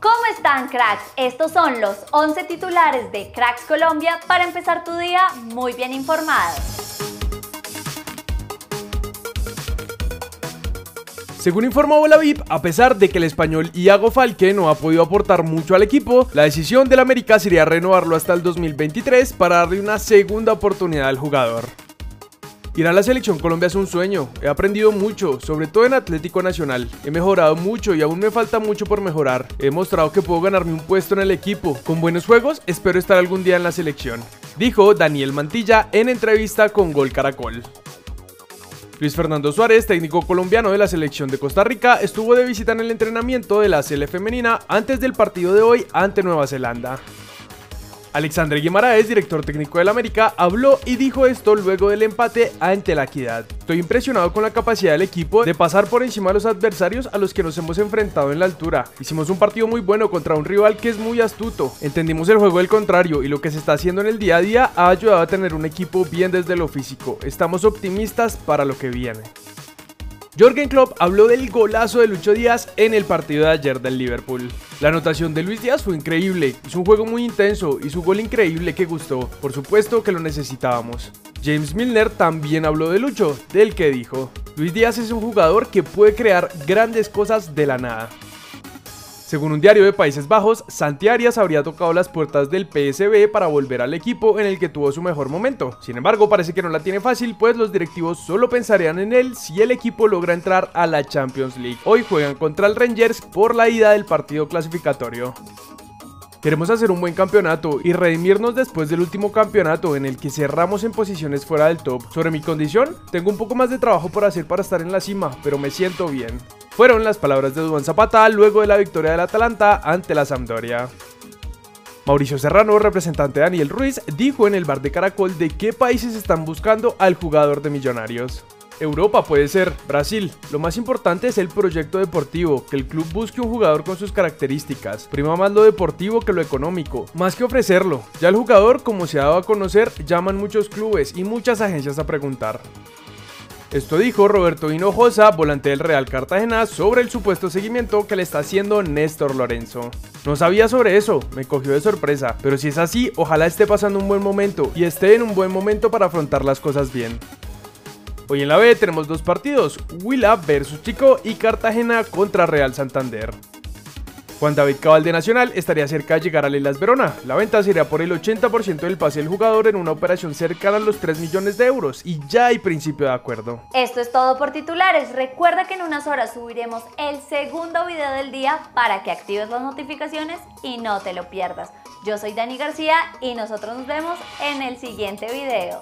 ¿Cómo están cracks? Estos son los 11 titulares de Cracks Colombia para empezar tu día muy bien informado. Según informó VIP, a pesar de que el español Iago Falque no ha podido aportar mucho al equipo, la decisión del América sería renovarlo hasta el 2023 para darle una segunda oportunidad al jugador. Ir a la selección Colombia es un sueño, he aprendido mucho, sobre todo en Atlético Nacional, he mejorado mucho y aún me falta mucho por mejorar, he mostrado que puedo ganarme un puesto en el equipo, con buenos juegos espero estar algún día en la selección, dijo Daniel Mantilla en entrevista con Gol Caracol. Luis Fernando Suárez, técnico colombiano de la selección de Costa Rica, estuvo de visita en el entrenamiento de la CL femenina antes del partido de hoy ante Nueva Zelanda. Alexandre Guimaraes, director técnico del América, habló y dijo esto luego del empate ante la Equidad. Estoy impresionado con la capacidad del equipo de pasar por encima de los adversarios a los que nos hemos enfrentado en la altura. Hicimos un partido muy bueno contra un rival que es muy astuto. Entendimos el juego del contrario y lo que se está haciendo en el día a día ha ayudado a tener un equipo bien desde lo físico. Estamos optimistas para lo que viene. Jorgen Klopp habló del golazo de Lucho Díaz en el partido de ayer del Liverpool. La anotación de Luis Díaz fue increíble, es un juego muy intenso y su gol increíble que gustó, por supuesto que lo necesitábamos. James Milner también habló de Lucho, del que dijo, Luis Díaz es un jugador que puede crear grandes cosas de la nada. Según un diario de Países Bajos, Santi Arias habría tocado las puertas del PSB para volver al equipo en el que tuvo su mejor momento. Sin embargo, parece que no la tiene fácil, pues los directivos solo pensarían en él si el equipo logra entrar a la Champions League. Hoy juegan contra el Rangers por la ida del partido clasificatorio. Queremos hacer un buen campeonato y redimirnos después del último campeonato en el que cerramos en posiciones fuera del top. Sobre mi condición, tengo un poco más de trabajo por hacer para estar en la cima, pero me siento bien. Fueron las palabras de Duan Zapata luego de la victoria del Atalanta ante la Sampdoria. Mauricio Serrano, representante de Daniel Ruiz, dijo en el bar de Caracol de qué países están buscando al jugador de Millonarios. Europa puede ser, Brasil. Lo más importante es el proyecto deportivo, que el club busque un jugador con sus características. Prima más lo deportivo que lo económico, más que ofrecerlo. Ya el jugador, como se ha dado a conocer, llaman muchos clubes y muchas agencias a preguntar. Esto dijo Roberto Hinojosa, volante del Real Cartagena, sobre el supuesto seguimiento que le está haciendo Néstor Lorenzo. No sabía sobre eso, me cogió de sorpresa, pero si es así, ojalá esté pasando un buen momento y esté en un buen momento para afrontar las cosas bien. Hoy en la B tenemos dos partidos, Huila versus Chico y Cartagena contra Real Santander. Juan David Cabal de Nacional estaría cerca de llegar a Lelas Verona. La venta sería por el 80% del pase del jugador en una operación cercana a los 3 millones de euros y ya hay principio de acuerdo. Esto es todo por titulares. Recuerda que en unas horas subiremos el segundo video del día para que actives las notificaciones y no te lo pierdas. Yo soy Dani García y nosotros nos vemos en el siguiente video.